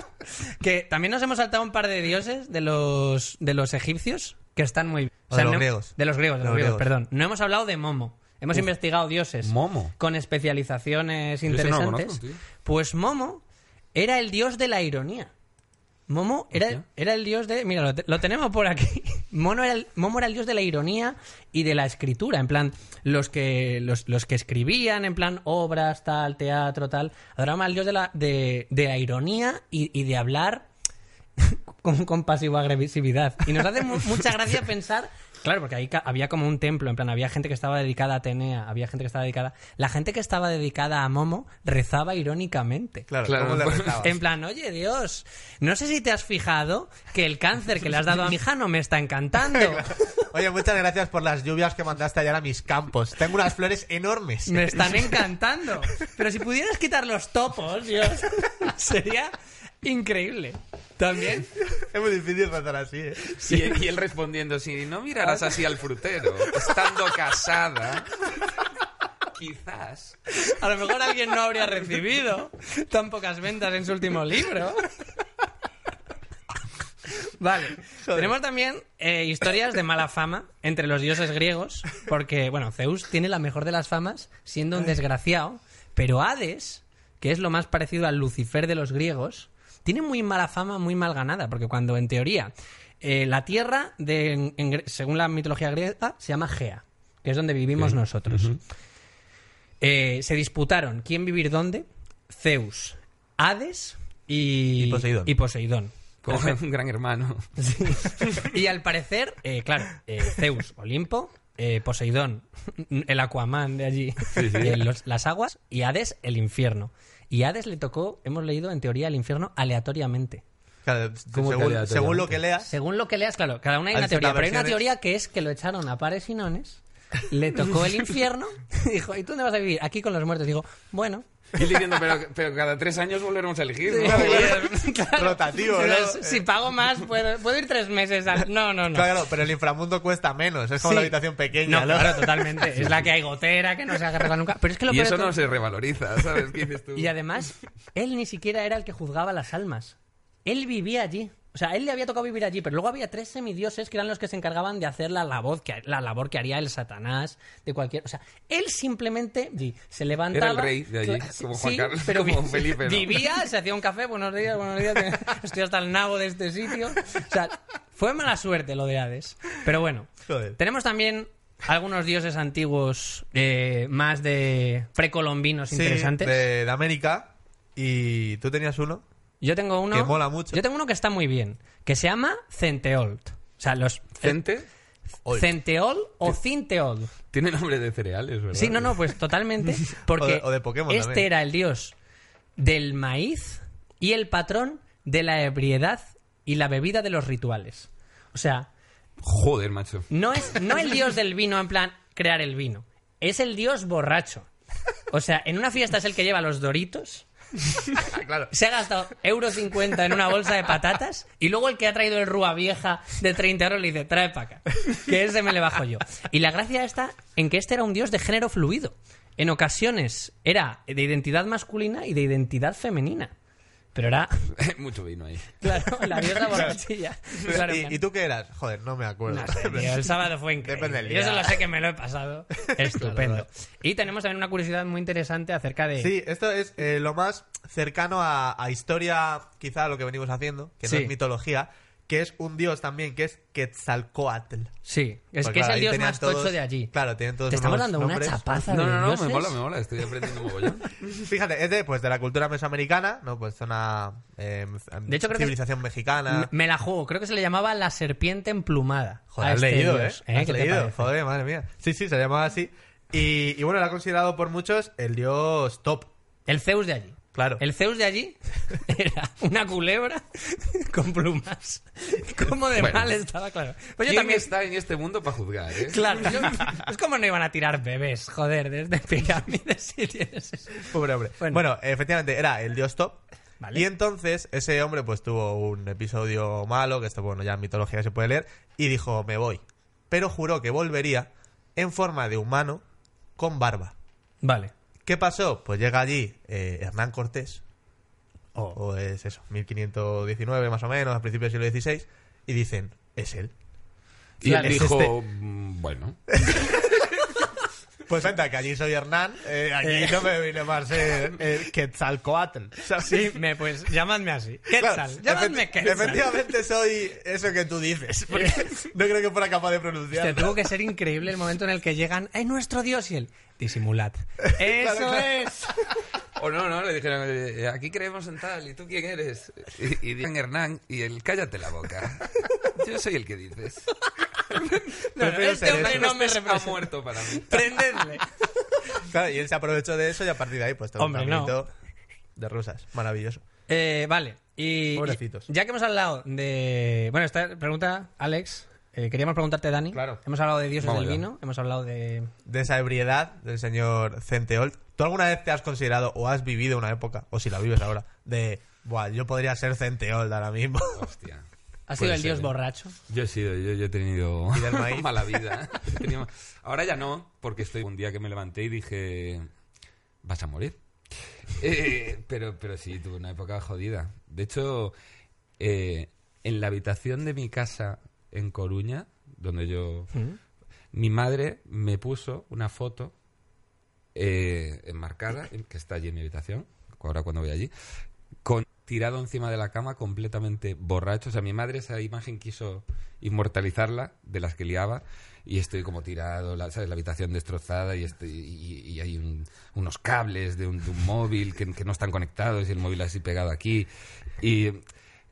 que también nos hemos saltado un par de dioses de los, de los egipcios que están muy... O de los no- griegos. De los griegos, de los los griegos, griegos. perdón. No hemos hablado de Momo. Hemos investigado dioses Momo. con especializaciones Yo ese no lo interesantes. conozco, tío. pues Momo era el dios de la ironía. Momo era, era el dios de... Mira, lo, te- lo tenemos por aquí. Mono era el, Momo era el dios de la ironía y de la escritura. En plan, los que, los, los que escribían, en plan, obras, tal, teatro, tal, adoraban al dios de la, de, de la ironía y, y de hablar con, con pasivo-agresividad. Y nos hace mu- mucha gracia pensar... Claro, porque ahí había como un templo, en plan, había gente que estaba dedicada a Atenea, había gente que estaba dedicada... La gente que estaba dedicada a Momo rezaba irónicamente. Claro, Claro, ¿cómo le rezabas? En plan, oye Dios, no sé si te has fijado que el cáncer que le has dado a mi hija no me está encantando. Oye, muchas gracias por las lluvias que mandaste ayer a mis campos. Tengo unas flores enormes. Me están encantando. Pero si pudieras quitar los topos, Dios, sería increíble. También. Es muy difícil rezar así, ¿eh? Y, y él respondiendo, si no mirarás así al frutero, estando casada, quizás... A lo mejor alguien no habría recibido tan pocas ventas en su último libro. Vale. Tenemos también eh, historias de mala fama entre los dioses griegos, porque, bueno, Zeus tiene la mejor de las famas siendo un desgraciado, pero Hades, que es lo más parecido al Lucifer de los griegos, tiene muy mala fama, muy mal ganada, porque cuando en teoría eh, la tierra, de, en- en gre- según la mitología griega, se llama Gea, que es donde vivimos nosotros. Eh, se disputaron quién vivir dónde, Zeus, Hades y, Y Poseidón. y Poseidón. Como un gran hermano. Y al parecer, eh, claro, eh, Zeus, Olimpo, eh, Poseidón, el Aquaman de allí, eh, los- las aguas, y Hades, el infierno. Y a Hades le tocó, hemos leído en teoría, el infierno aleatoriamente. Claro, ¿Cómo que según, según lo que leas, Según lo que leas, claro, cada una hay una teoría, pero hay una teoría que es que lo echaron a pares y nones, le tocó el infierno, y dijo, ¿y tú dónde vas a vivir? Aquí con los muertos. Digo, bueno. Y él diciendo, pero, pero cada tres años volveremos a elegir. ¿no? Claro. Rotativo, Pero ¿no? Si pago más, puedo, puedo ir tres meses. al- No, no, no. claro, pero el inframundo cuesta menos. Es como Sí. la habitación pequeña. No, ¿no? claro, totalmente. Es la que hay gotera, que no se arregla nunca. Pero es que lo Y eso todo- no se revaloriza, ¿sabes? ¿Qué dices tú? Y además, él ni siquiera era el que juzgaba las almas. Él vivía allí. O sea, él le había tocado vivir allí, pero luego había tres semidioses que eran los que se encargaban de hacer la labor que, la labor que haría el Satanás de cualquier... O sea, él simplemente se levantaba... Era el rey de allí, como Juan sí, Carlos, pero como Felipe, ¿no? Vivía, se hacía un café, buenos días, buenos días, estoy hasta el nabo de este sitio. O sea, fue mala suerte lo de Hades. Pero bueno, Joder. tenemos también algunos dioses antiguos eh, más de precolombinos Sí, interesantes. de, de América. Y tú tenías uno. Yo tengo uno. Que mola mucho. Yo tengo uno que está muy bien. Que se llama Centeold. O sea, los. Gente Old. Centeol o Cinteold. tiene nombre de cereales, ¿verdad? Sí, no, no, pues totalmente. Porque O de- o de Pokémon este también. era el dios del maíz y el patrón de la ebriedad y la bebida de los rituales. O sea, Joder, macho. no es no el dios del vino en plan crear el vino. Es el dios borracho. O sea, en una fiesta es el que lleva los doritos. Se ha gastado euro 50 en una bolsa de patatas y luego el que ha traído el rúa vieja de 30 euros le dice, trae para acá, que ese me le bajo yo. Y la gracia está en que este era un dios de género fluido. En ocasiones era de identidad masculina y de identidad femenina. Pero era, Mucho vino ahí. claro, la diosa borrachilla. Claro, ¿Y, plan, ¿Y tú qué eras? Joder, no me acuerdo. no sé, tío, el sábado fue increíble. Depende del Yo solo sé que me lo he pasado. Estupendo. Y tenemos también una curiosidad muy interesante acerca de... Sí, esto es eh, lo más cercano a, a historia, quizá a lo que venimos haciendo, que Sí. no es mitología, que es un dios también, que es Quetzalcoatl. Sí, es Pues que es el dios más todos- tocho de allí. Claro, tienen todos Te estamos dando una chapaza No, de no, no, dioses. me mola, me mola. Estoy aprendiendo mogollón. Fíjate, es de, pues, de la cultura mesoamericana, ¿no? Pues zona eh, De hecho, creo que- civilización mexicana. Me- la juego, creo que se le llamaba la serpiente emplumada. Joder, has este leído, dios, ¿eh? Has ¿Qué te leído, joder, madre mía. Sí, sí, se llamaba así. Y, y bueno, era considerado por muchos el dios top. El Zeus de allí. Claro. El Zeus de allí era una culebra con plumas. ¿Cómo de Bueno. mal estaba? Claro. Pues yo ¿Quién también... está en este mundo para juzgar, eh? Claro, yo- es como no iban a tirar bebés, joder, desde pirámides si tienes eso. Pobre hombre. Bueno. Bueno, efectivamente, era el dios Top. Vale. Y entonces ese hombre pues tuvo un episodio malo, que esto bueno, ya en mitología se puede leer, y dijo, me voy. Pero juró que volvería en forma de humano con barba. Vale. ¿Qué pasó? Pues llega allí eh, Hernán Cortés, Oh. o es eso, 1519 más o menos, a principios del siglo XVI, y dicen, es él. Y él es dijo, este. mm, bueno, Pues venta, que allí soy Hernán, eh, aquí Eh. no me viene más ser eh, Quetzalcoatl. Sea, Sí, me, pues llamadme así. Claro, Quetzal, llamadme efe- Quetzal. Efectivamente soy eso que tú dices. Porque no creo que fuera capaz de pronunciar. Hostia, tuvo que ser increíble el momento en el que llegan, ¡es nuestro dios! Y él, disimulad. ¡Eso claro. es! o no, no, le dijeron, eh, aquí creemos en tal, ¿y tú quién eres? Y, y dicen Hernán, y él, cállate la boca. Yo soy el que dices. No, este hombre eso. no me ha muerto para mí. Prendedle. Claro, y él se aprovechó de eso y a partir de ahí, pues todo Hombre, un no. de rusas. Maravilloso. Eh, vale, y Pobrecitos. ya que hemos hablado de... Bueno, esta pregunta, Alex, eh, queríamos preguntarte, Dani. Claro. Hemos hablado de dioses Vamos del vino, hemos hablado de... De esa ebriedad del señor Centeol. ¿Tú alguna vez te has considerado o has vivido una época, o si la vives ahora, de, Buah, yo podría ser Centeol ahora mismo? Hostia. ¿Has sido el ser, dios ¿eh? borracho? Yo he sido, yo, yo he tenido mala vida. Ahora ya no, porque estoy un día que me levanté y dije, vas a morir. Eh, pero, pero sí, tuve una época jodida. De hecho, eh, en la habitación de mi casa en Coruña, donde yo... Mi madre me puso una foto eh, enmarcada, que está allí en mi habitación, ahora cuando voy allí, con tirado encima de la cama completamente borracho. O sea, mi madre esa imagen quiso inmortalizarla de las que liaba y estoy como tirado, la, ¿sabes? la habitación destrozada y, estoy, y, y hay un- unos cables de un, de un móvil que, que no están conectados y el móvil así pegado aquí. Y,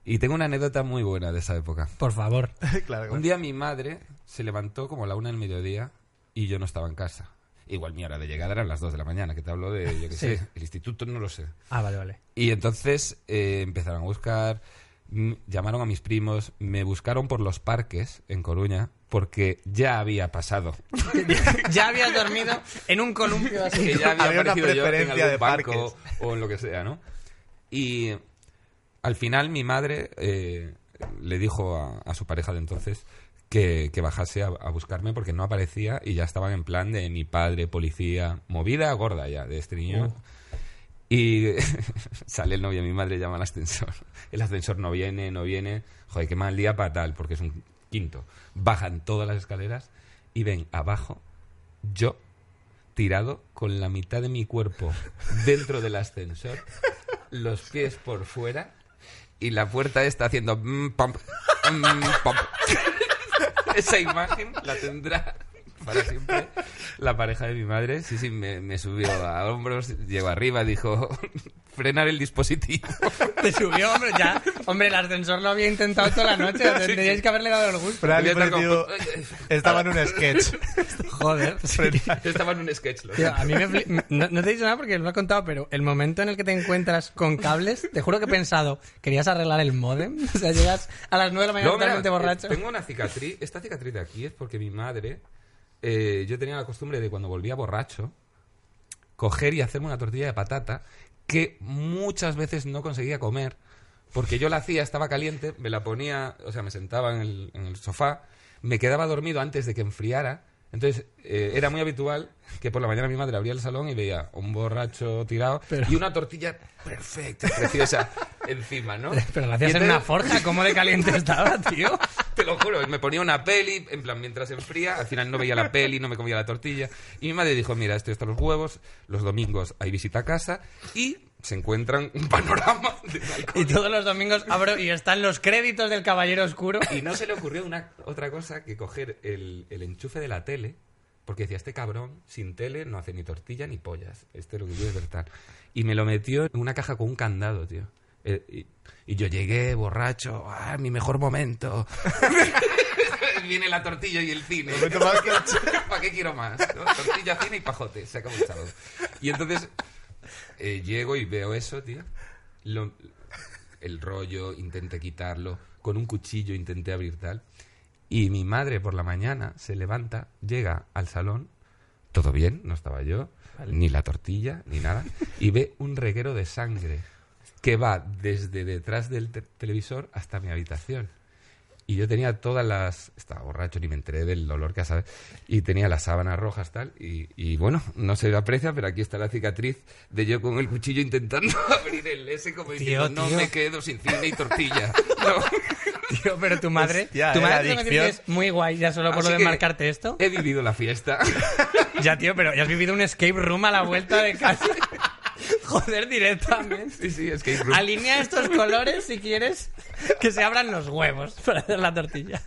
y tengo una anécdota muy buena de esa época. Por favor. claro, claro. Un día mi madre se levantó como a la una del mediodía y yo no estaba en casa. Igual mi hora de llegada eran las dos de la mañana, que te hablo de, yo qué Sí. sé, el instituto no lo sé. Ah, vale, vale. Y entonces eh, empezaron a buscar, llamaron a mis primos, me buscaron por los parques en Coruña porque ya había pasado. ya habías dormido en un columpio así. que ya había, Había una aparecido yo en preferencia algún de banco parques. o en lo que sea, ¿no? Y al final mi madre eh, le dijo a, a su pareja de entonces que, que bajase a, a buscarme porque no aparecía y ya estaban en plan de mi padre, policía, movida gorda ya de este niño. Y sale el novio de mi madre, llama al ascensor. El ascensor no viene, no viene. Joder, qué mal día para tal, porque es un quinto. Bajan todas las escaleras y ven abajo yo tirado con la mitad de mi cuerpo dentro del ascensor, los pies por fuera y la puerta está haciendo mm, pump, mm. Esa imagen la tendrá para siempre la pareja de mi madre. Sí, sí, me, me subió a hombros, llegó arriba, dijo frenar el dispositivo. Te subió, hombre, ya. Hombre, el ascensor lo había intentado toda la noche. Tendríais que haberle dado el gusto. Como- estaba en un sketch. Joder. sí. Estaba en un sketch. lo Tío, sé. a mí me fli- no, no te he dicho nada porque lo he contado, pero el momento en el que te encuentras con cables, te juro que he pensado, ¿querías arreglar el modem? O sea, llegas a las 9 de la mañana No, mira, totalmente eh, borracho. tengo una cicatriz. Esta cicatriz de aquí es porque mi madre, eh, yo tenía la costumbre de cuando volvía borracho, coger y hacerme una tortilla de patata que muchas veces no conseguía comer porque yo la hacía, estaba caliente, me la ponía, o sea, me sentaba en el, en el sofá, me quedaba dormido antes de que enfriara. Entonces, eh, era muy habitual que por la mañana mi madre abría el salón y veía un borracho tirado Pero- y una tortilla perfecta, preciosa, encima, ¿no? Pero Y hacías en una forja, ¿cómo de caliente estaba, tío? te lo juro, me ponía una peli, en plan, mientras se enfría, al final no veía la peli, no me comía la tortilla. Y mi madre dijo, mira, esto está los huevos, los domingos hay visita a casa y se encuentran un panorama de. Y todos los domingos abro y están los créditos del Caballero Oscuro. Y no se le ocurrió una, otra cosa que coger el, el enchufe de la tele, porque decía, este cabrón sin tele no hace ni tortilla ni pollas. Este lo que quiere es ver tal. Y me lo metió en una caja con un candado, tío. Eh, y, y yo llegué borracho, ¡ah, mi mejor momento! Viene la tortilla y el cine. ¿Para qué quiero más? no? Tortilla, cine y pajote. Se acabó el sábado. Y entonces eh, llego y veo eso, tío. Lo- el rollo, intenté quitarlo. Con un cuchillo intenté abrir tal. Y mi madre por la mañana se levanta, llega al salón, todo bien, no estaba yo, ni la tortilla, ni nada, y ve un reguero de sangre que va desde detrás del te- televisor hasta mi habitación. Y yo tenía todas las... Estaba borracho, ni me enteré del olor que sabes. Y tenía las sábanas rojas tal. Y, y bueno, no se aprecia, pero aquí está la cicatriz de yo con el cuchillo intentando abrir el ese como diciendo, no tío. me quedo sin cine y tortilla. No. Tío, pero tu madre, Hostia, tu eh, madre adicción. es muy guay ya solo por Así lo de marcarte esto. He vivido la fiesta. Ya, tío, pero ya has vivido un escape room a la vuelta de casa. Joder, directamente. sí, sí, es que... Alinea estos colores si quieres que se abran los huevos para hacer la tortilla.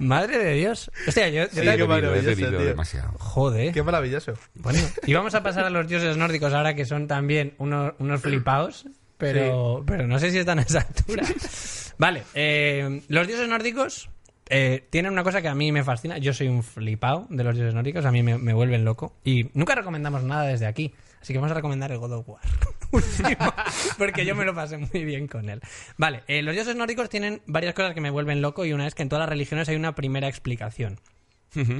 Madre de Dios. Hostia, yo, Sí, maravilloso, tío. demasiado. Joder. Qué maravilloso. Bueno, y vamos a pasar a los dioses nórdicos ahora que son también unos, unos flipaos, pero, pero no sé si están a esa altura. Vale, eh, los dioses nórdicos eh, tienen una cosa que a mí me fascina. Yo soy un flipao de los dioses nórdicos, a mí me, me vuelven loco. Y nunca recomendamos nada desde aquí, así que vamos a recomendar el God of War. Porque yo me lo pasé muy bien con él. Vale, eh, los dioses nórdicos tienen varias cosas que me vuelven loco y una es que en todas las religiones hay una primera explicación.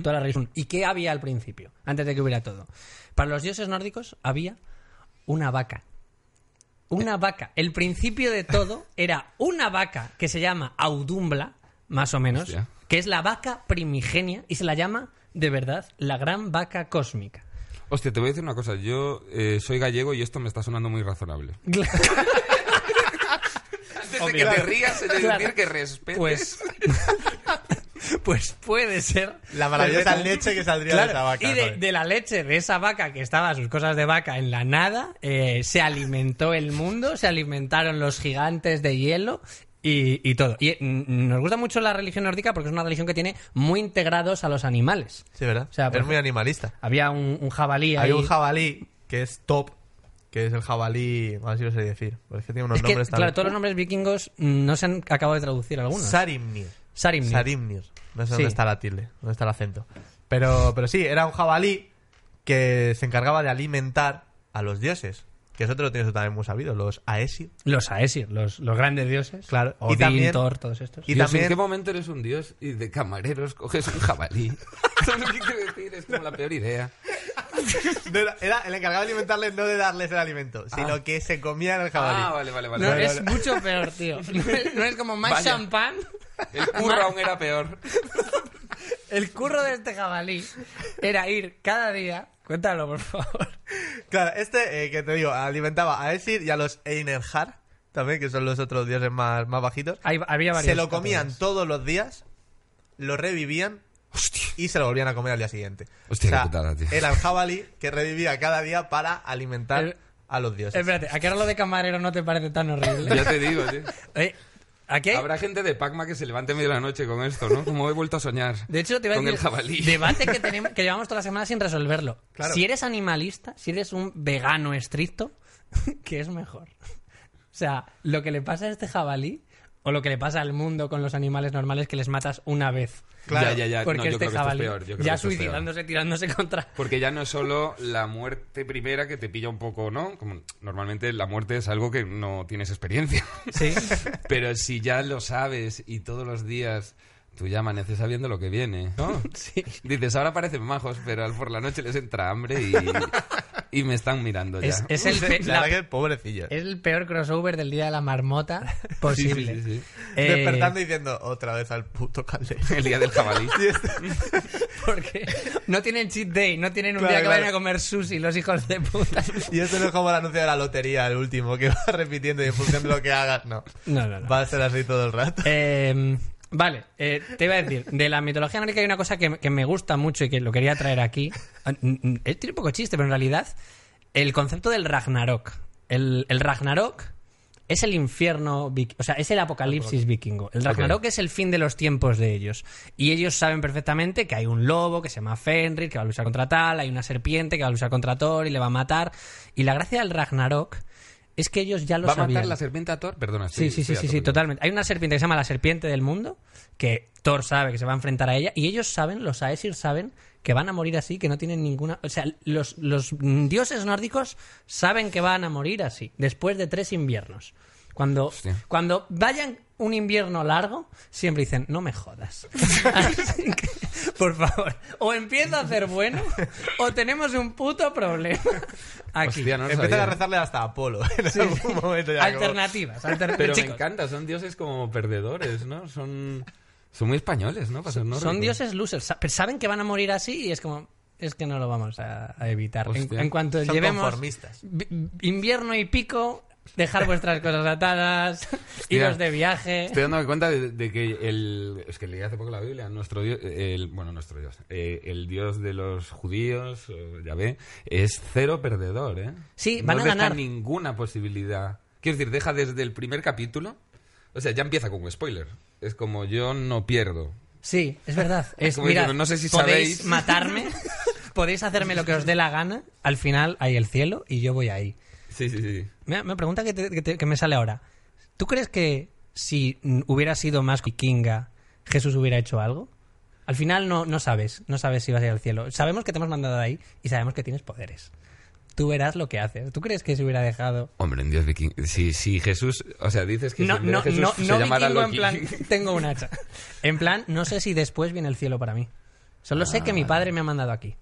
Toda la. ¿Y qué había al principio? Antes de que hubiera todo. Para los dioses nórdicos había una vaca. Una vaca. El principio de todo era una vaca que se llama Audumbla, más o menos, Hostia. que es la vaca primigenia y se la llama, de verdad, la gran vaca cósmica. Hostia, te voy a decir una cosa. Yo eh, soy gallego y esto me está sonando muy razonable. Antes de que te rías, he de Claro. decir que respetes. Pues. pues puede ser. La maravillosa leche que saldría Claro, de esa vaca. y de, joder. de la leche de esa vaca que estaba sus cosas de vaca en la nada, eh, se alimentó el mundo, se alimentaron los gigantes de hielo y, y todo. Y mm, nos gusta mucho la religión nórdica porque es una religión que tiene muy integrados a los animales. Sí, ¿verdad? O sea, por es muy animalista. Había un, un jabalí ahí. Hay un jabalí que es top, que es el jabalí, a ver si lo sé decir, porque es que tiene unos Es que, nombres claro, también. todos los nombres vikingos mm, no se han acabado de traducir algunos. Sarimnir. Sarimnir. Sarimnir. No sé Sí. dónde está la tilde, dónde está el acento. Pero, pero sí, era un jabalí que se encargaba de alimentar a los dioses. Que eso te lo tienes también muy sabido, los Aesir. Los Aesir, los, los grandes dioses. Claro, y Odín, también- Thor, todos estos. y Dios, también- ¿en qué momento eres un dios y de camareros coges un jabalí? ¿Sabes lo que quiero decir? Es como la peor idea. No era, el encargado de alimentarles, no de darles el alimento, sino que se comían el jabalí. Ah, vale, vale, vale. No, vale. es mucho peor, tío. No es, no es como más Vaya. champán. El curro aún era peor. El curro de este jabalí era ir cada día. Cuéntalo, por favor. Claro, este, eh, que te digo, alimentaba a Aesir y a los Einerjar, también, que son los otros dioses más, más bajitos. Hay- había varios se lo comían categorías. todos los días, lo revivían y se lo volvían a comer al día siguiente. Hostia, O sea, qué putada, tío. Era el jabalí que revivía cada día para alimentar El- a los dioses. Espérate, ¿a qué ahora lo de camarero no te parece tan horrible? Ya te digo, tío. Eh, Habrá gente de Pacma que se levante medio de la noche con esto, ¿no? Como he vuelto a soñar. De hecho, te a con decir, el jabalí. debate que, tenemos, que llevamos toda la semana sin resolverlo. Claro. Si eres animalista, si eres un vegano estricto, ¿qué es mejor? O sea, lo que le pasa a este jabalí o lo que le pasa al mundo con los animales normales que les matas una vez. Claro, ya, ya, ya. Porque No, yo este creo que esto es peor. Yo creo ya que esto es peor. suicidándose, tirándose contra... Porque ya no es solo la muerte primera que te pilla un poco, ¿no? Como normalmente la muerte es algo que no tienes experiencia. Sí. Pero si ya lo sabes y todos los días tú ya amaneces sabiendo lo que viene, ¿no? Sí. Dices, ahora parecen majos, pero al por la noche les entra hambre y, y me están mirando ya. Es, es el pe- la la- verdad que pobrecillo. es el peor crossover del día de la marmota posible. Sí, sí, sí, Eh, Despertando y diciendo otra vez al puto caldero. El día del jabalí. Porque no tienen cheat day, no tienen un Claro, día que claro. vayan a comer sushi los hijos de puta. Y esto no es como el anuncio de la lotería, el último, que va repitiendo y en función de lo que hagas, no. No, no, no. Va a ser así todo el rato. Eh, vale, eh, te iba a decir, de la mitología nórdica hay una cosa que, que me gusta mucho y que lo quería traer aquí. Ah, Tiene un poco chiste, pero en realidad el concepto del Ragnarok. El, el Ragnarok es el infierno, o sea, es el apocalipsis vikingo. El Ragnarok es el fin de los tiempos de ellos. Y ellos saben perfectamente que hay un lobo que se llama Fenrir, que va a luchar contra tal, hay una serpiente que va a luchar contra Thor y le va a matar. Y la gracia del Ragnarok es que ellos ya lo ¿Va a matar sabían. la serpiente a Thor? Perdona, Sí, sí, sí, sí, sí, totalmente. Hay una serpiente que se llama la serpiente del mundo, que Thor sabe que se va a enfrentar a ella, y ellos saben, los Aesir saben, que van a morir así, que no tienen ninguna... O sea, los, los dioses nórdicos saben que van a morir así, después de tres inviernos. Cuando, Hostia. cuando vayan un invierno largo, siempre dicen, no me jodas. Así que, por favor, o empieza a hacer bueno, o tenemos un puto problema aquí. Hostia, no lo Empiezan a rezarle hasta a Apolo. En algún momento ya como- Alternativas, alternativas. Pero me Chicos, encanta, son dioses como perdedores, ¿no? Son, son muy españoles, ¿no? Para ser Son dioses losers. Sa- pero saben que van a morir así y es como. Es que no lo vamos a, a evitar. En, Hostia. en cuanto Son llevemos conformistas. vi- invierno y pico, dejar vuestras cosas atadas, iros de viaje. Estoy dándome cuenta de, de que el... Es que leí hace poco la Biblia. Nuestro dios... El, bueno, nuestro dios. eh, el dios de los judíos, ya ve, es cero perdedor, ¿eh? Sí, no van a deja ganar. ninguna posibilidad. Quiero decir, deja desde el primer capítulo... O sea, ya empieza con un spoiler. Es como yo no pierdo. Sí, es verdad. Es, Como mira, diciendo, no sé si podéis sabéis. matarme, podéis hacerme lo que os dé la gana. Al final hay el cielo y yo voy ahí. Sí, sí, sí. Me, me pregunta que, te- que te- que me sale ahora. ¿Tú crees que si hubiera sido más vikinga, Jesús hubiera hecho algo? Al final no, no sabes, no sabes si vas a ir al cielo. Sabemos que te hemos mandado ahí y sabemos que tienes poderes. Tú verás lo que haces. ¿Tú crees que se hubiera dejado? Hombre, en Dios viking... Si, si Jesús... O sea, dices que No, si no, Jesús no, se no llamara vikingo en plan, tengo un hacha. En plan, no sé si después viene el cielo para mí. Solo sé que mi padre me ha mandado aquí.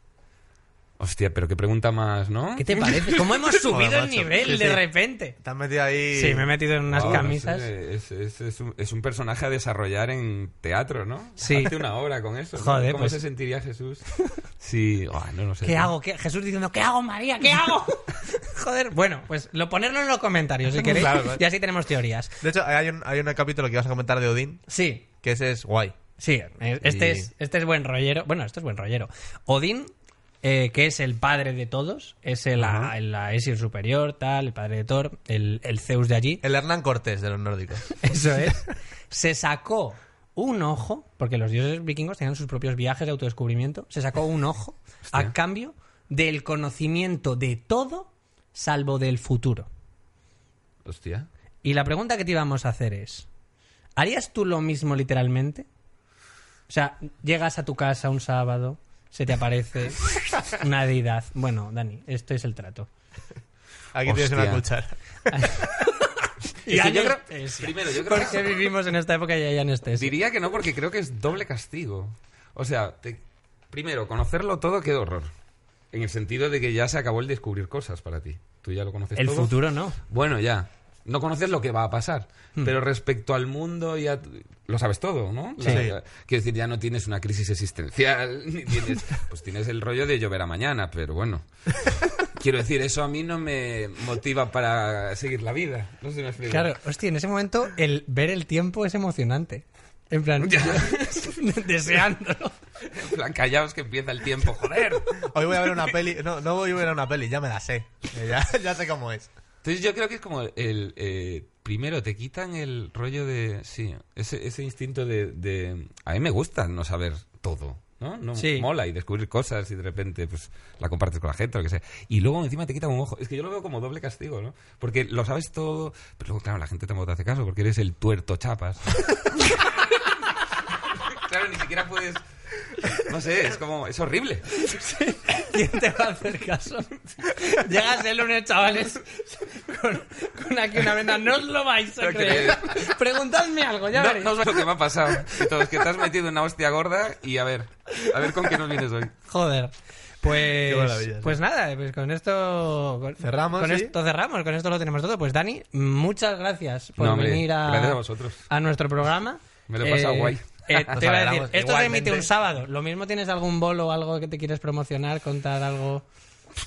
Hostia, pero qué pregunta más, ¿no? ¿Qué te parece? ¿Cómo hemos subido el macho. nivel Sí, de sí. repente? Te has metido ahí. Sí, me he metido en unas Wow, camisas. no sé, es, es- es un, es un personaje a desarrollar en teatro, ¿no? Sí. Hace una hora con eso. ¿no? Joder, ¿Cómo pues- se sentiría Jesús? Sí, oh, no lo sé. ¿Qué hago? ¿Qué? Jesús diciendo, ¿qué hago, María? ¿Qué hago? Joder, bueno, pues lo ponerlo en los comentarios si queréis. Claro, claro. Y así tenemos teorías. De hecho, hay un, hay un capítulo que ibas a comentar de Odín, Sí, que ese es guay. sí, eh, este, Y- es, este es buen rollero. Bueno, esto es buen rollero. Odín, eh, que es el padre de todos, es el, Ajá. el Aesir superior, tal, el padre de Thor, el, el Zeus de allí. El Hernán Cortés de los nórdicos. Eso es. Se sacó un ojo, porque los dioses vikingos tenían sus propios viajes de autodescubrimiento. Se sacó un ojo a cambio del conocimiento de todo salvo del futuro. Hostia. Y la pregunta que te íbamos a hacer es: ¿harías tú lo mismo literalmente? O sea, llegas a tu casa un sábado, se te aparece una deidad. Bueno, Dani, esto es el trato. Aquí tienes una cuchara. Y Es que yo hay creo- anestesia. primero, yo creo Porque vivimos en esta época y hay anestesia. Diría que no, porque creo que es doble castigo. O sea, te- primero, conocerlo todo, qué horror. En el sentido de que ya se acabó el descubrir cosas para ti. Tú ya lo conoces El todo. futuro no. Bueno, ya. No conoces lo que va a pasar. Pero respecto al mundo, ya lo sabes todo, ¿no? Sí. Quiero decir, ya no tienes una crisis existencial, ni tienes. Pues tienes el rollo de llover a mañana, pero bueno. Quiero decir, eso a mí no me motiva para seguir la vida. No sé si me explico. Claro, hostia, en ese momento el ver el tiempo es emocionante. En plan, deseándolo. En plan, callaos que empieza el tiempo, joder. Hoy voy a ver una peli. No, no voy a ver una peli, ya me la sé. Ya, ya sé cómo es. Entonces yo creo que es como el... eh, primero, te quitan el rollo de... Sí, ese, ese instinto de, de... A mí me gusta no saber todo, ¿no? No Sí. mola y descubrir cosas y de repente pues la compartes con la gente o lo que sea. Y luego encima te quitan un ojo. Es que yo lo veo como doble castigo, ¿no? Porque lo sabes todo, pero luego, claro, la gente tampoco te hace caso porque eres el tuerto chapas. claro, ni siquiera puedes... No sé, es como... Es horrible. ¿Quién te va a hacer caso? Llegas el lunes, chavales, con, con aquí una venda. No os lo vais a creer. Preguntadme algo, ya No, veréis. no sé lo que me ha pasado. Y todo, es que te has metido una hostia gorda y a ver, a ver con qué nos vienes hoy. Joder. Pues, sí. pues nada, pues con esto con- Cerramos, Con ¿sí? esto cerramos, con esto lo tenemos todo. Pues Dani, muchas gracias por No, hombre, venir a, gracias a vosotros. a nuestro programa. Me lo he pasado guay. Eh, te iba a decir, esto se Igualmente. emite un sábado. Lo mismo tienes algún bolo o algo que te quieres promocionar, contar algo.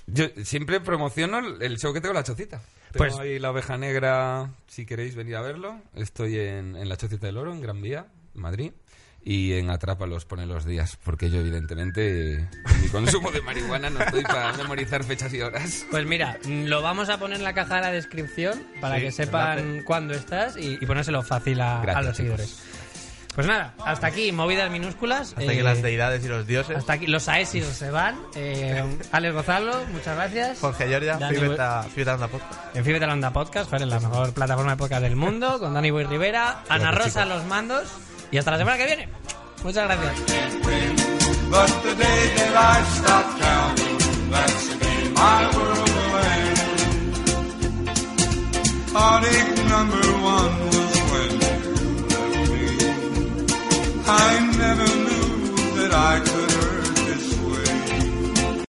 Yo siempre promociono el show que tengo en La Chocita. Tengo Pues- ahí La Oveja Negra, si queréis venir a verlo. Estoy en, en La Chocita del Oro, en Gran Vía, Madrid. Y en Atrápalos pone los días, porque yo evidentemente en mi consumo de marihuana no estoy para memorizar fechas y horas. Pues mira, mm, lo vamos a poner en la caja de la descripción para Sí, que sepan cuándo estás y, y ponérselo fácil a, a Gracias, los chicos. seguidores. Pues nada, hasta aquí, movidas minúsculas. Hasta eh, que las deidades y los dioses. Hasta aquí, los aesios se van. Eh, Alex Gonzalo, muchas gracias. Jorge Giorgia, Fibeta, Fibeta Onda Podcast. En Fibeta la Onda Podcast, joder, la mejor plataforma de podcast del mundo, con Dani Boy Rivera, Ana Gracias, Rosa a los mandos. Y hasta la semana que viene. Muchas gracias. I never knew that I could